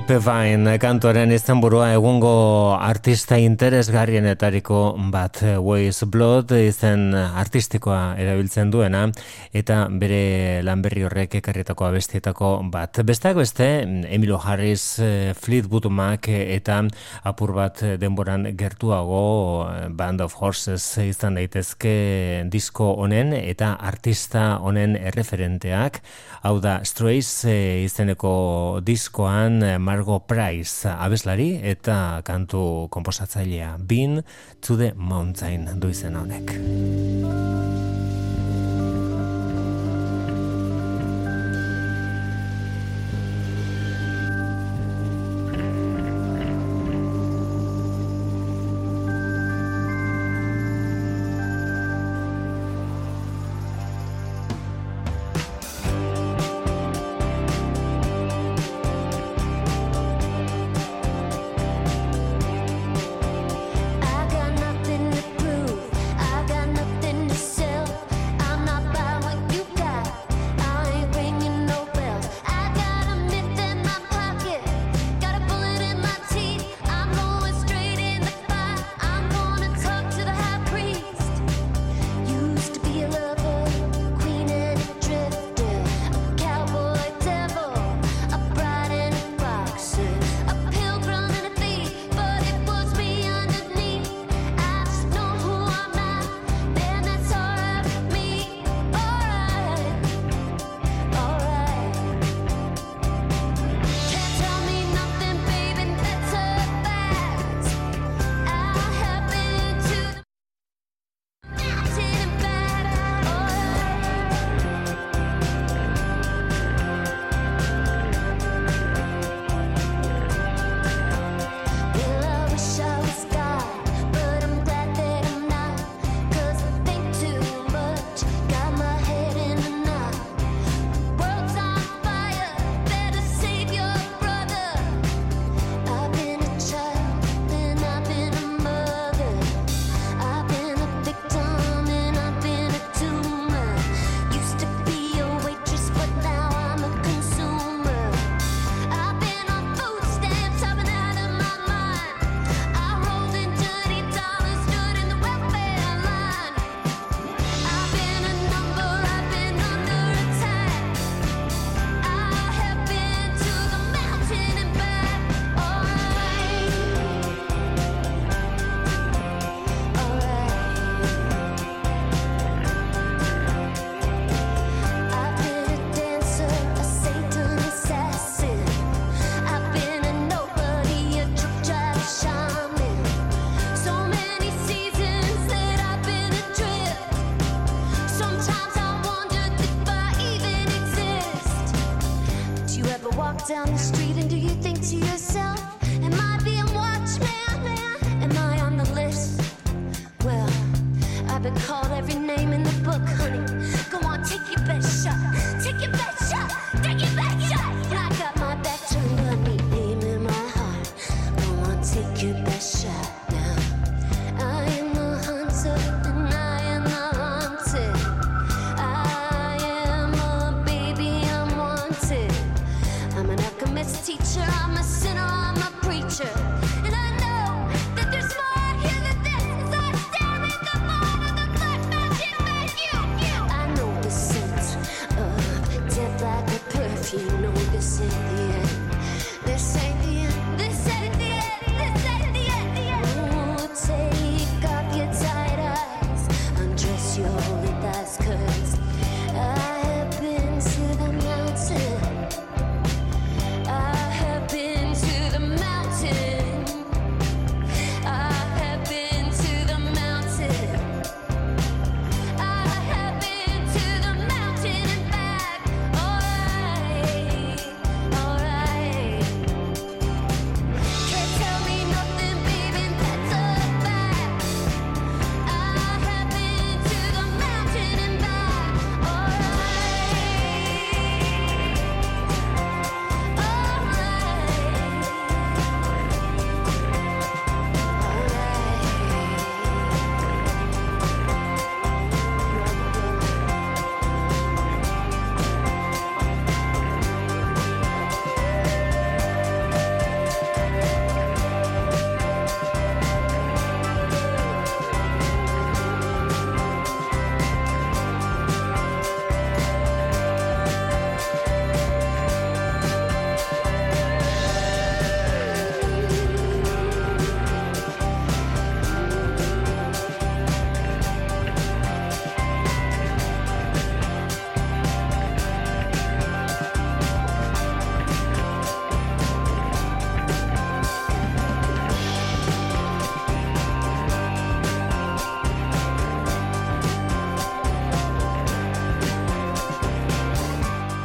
Grapevine kantoren izan burua egungo artista interesgarrienetariko bat Ways Blood izen artistikoa erabiltzen duena eta bere lanberri horrek ekarrietako abestietako bat. Bestak beste, Emilio Harris, Fleetwood Mac eta apur bat denboran gertuago Band of Horses izan daitezke disko honen eta artista honen erreferenteak hau da Strays izeneko diskoan Margot Price abeslari eta kantu komposatzailea Been to the Mountain du izen honek.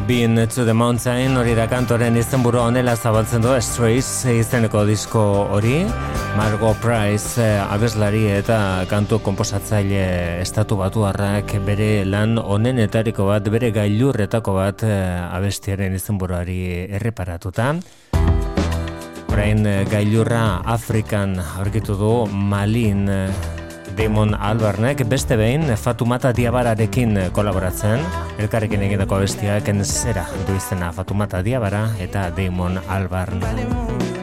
Been to the Mountain hori da kantoren izenburu honela zabaltzen du Strays izeneko disko hori. Margot Price eh, abeslari eta kantu komposatzaile estatu batuarrak bere lan honenetariko bat bere gailurretako bat eh, abestiaren izenburuari erreparatuta. Orain eh, gailurra Afrikan aurkitu du Malin Damon Albarnek beste behin Fatumata Diabararekin kolaboratzen. Elkarrekin egindako bestiak zera du izena Fatumata Diabara eta Damon Albarn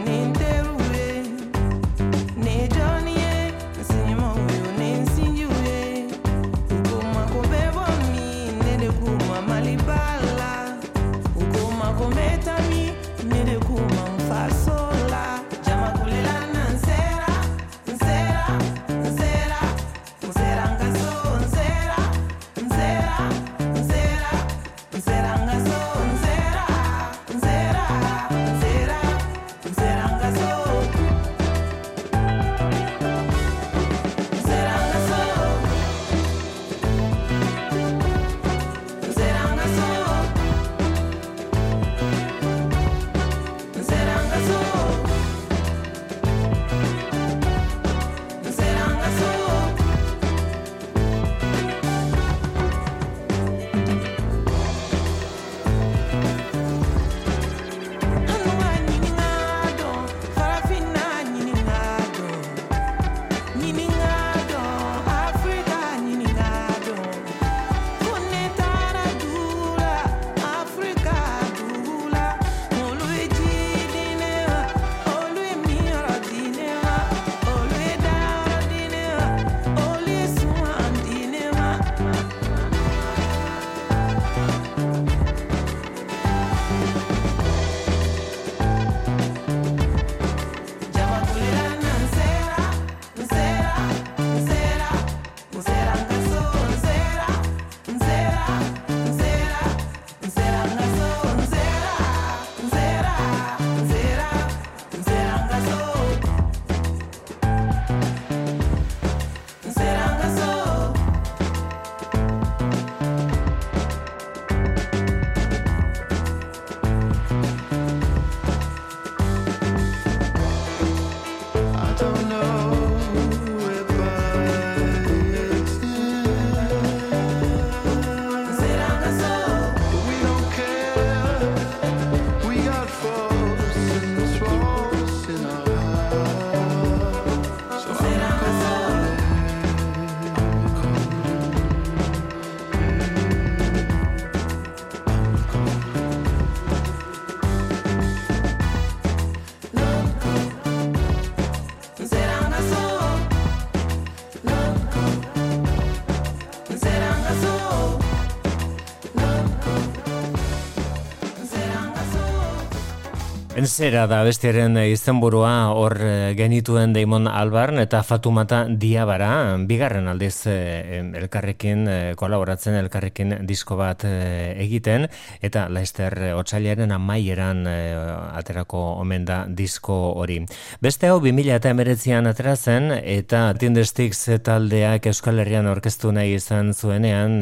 Zera da bestiaren izenburua hor eh, genituen Damon Albarn eta Fatumata Diabara, bigarren aldiz eh, elkarrekin eh, kolaboratzen elkarrekin disko bat egiten. Eta Leicester otsailaren amaieran aterako omen da disko hori. Beste hau 2000 eta emeretzian aterazen eta Tindestix taldeak Euskal Herrian orkestu nahi izan zuenean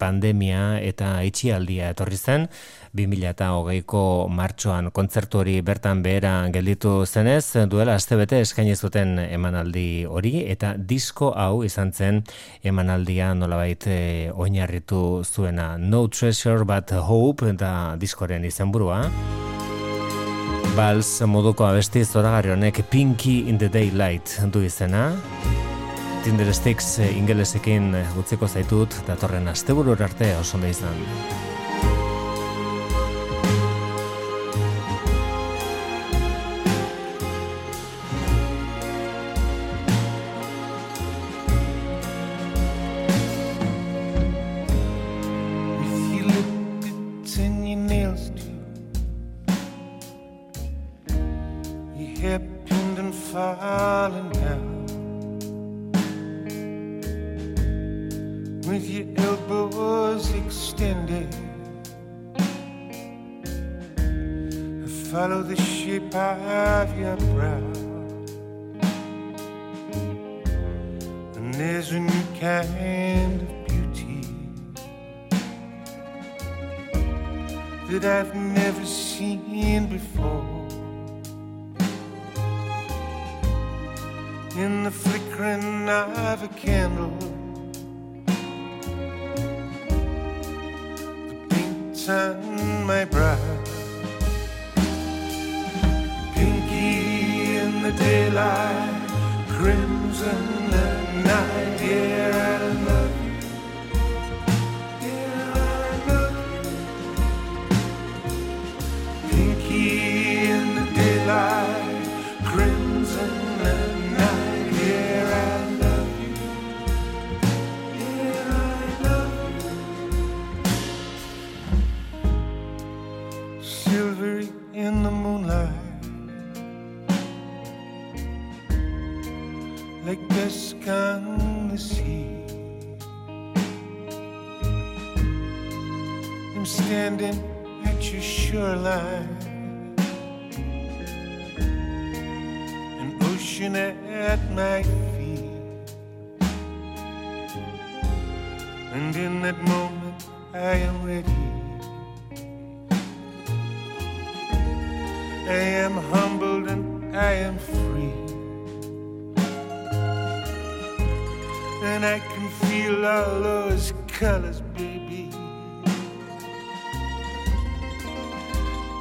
pandemia eta itxialdia etorri zen, 2008ko martxoan kontzertu hori bertan behera gelditu zenez, duela astebete eskaini zuten emanaldi hori eta disko hau izan zen emanaldia nolabait e, oinarritu zuena No Treasure But Hope eta diskoren izenburua. Bals moduko abesti zoragarri honek Pinky in the Daylight du izena. Tinder Sticks ingelesekin utziko zaitut datorren asteburu arte oso izan. darling. And in that moment, I am ready. I am humbled and I am free. And I can feel all those colors, baby.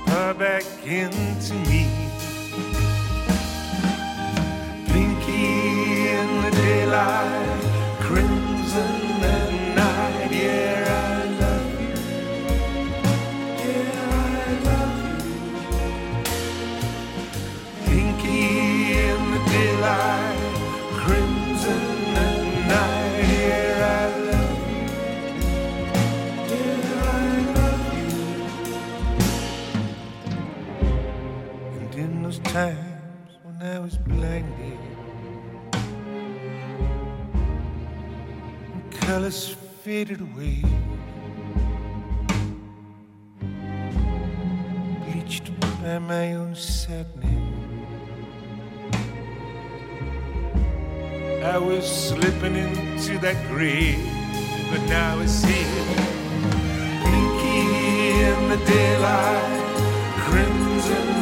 Pour back into me. Pinky in the daylight. faded away. Bleached by my own sadness. I was slipping into that grave, but now I see it. Blinking in the daylight, crimson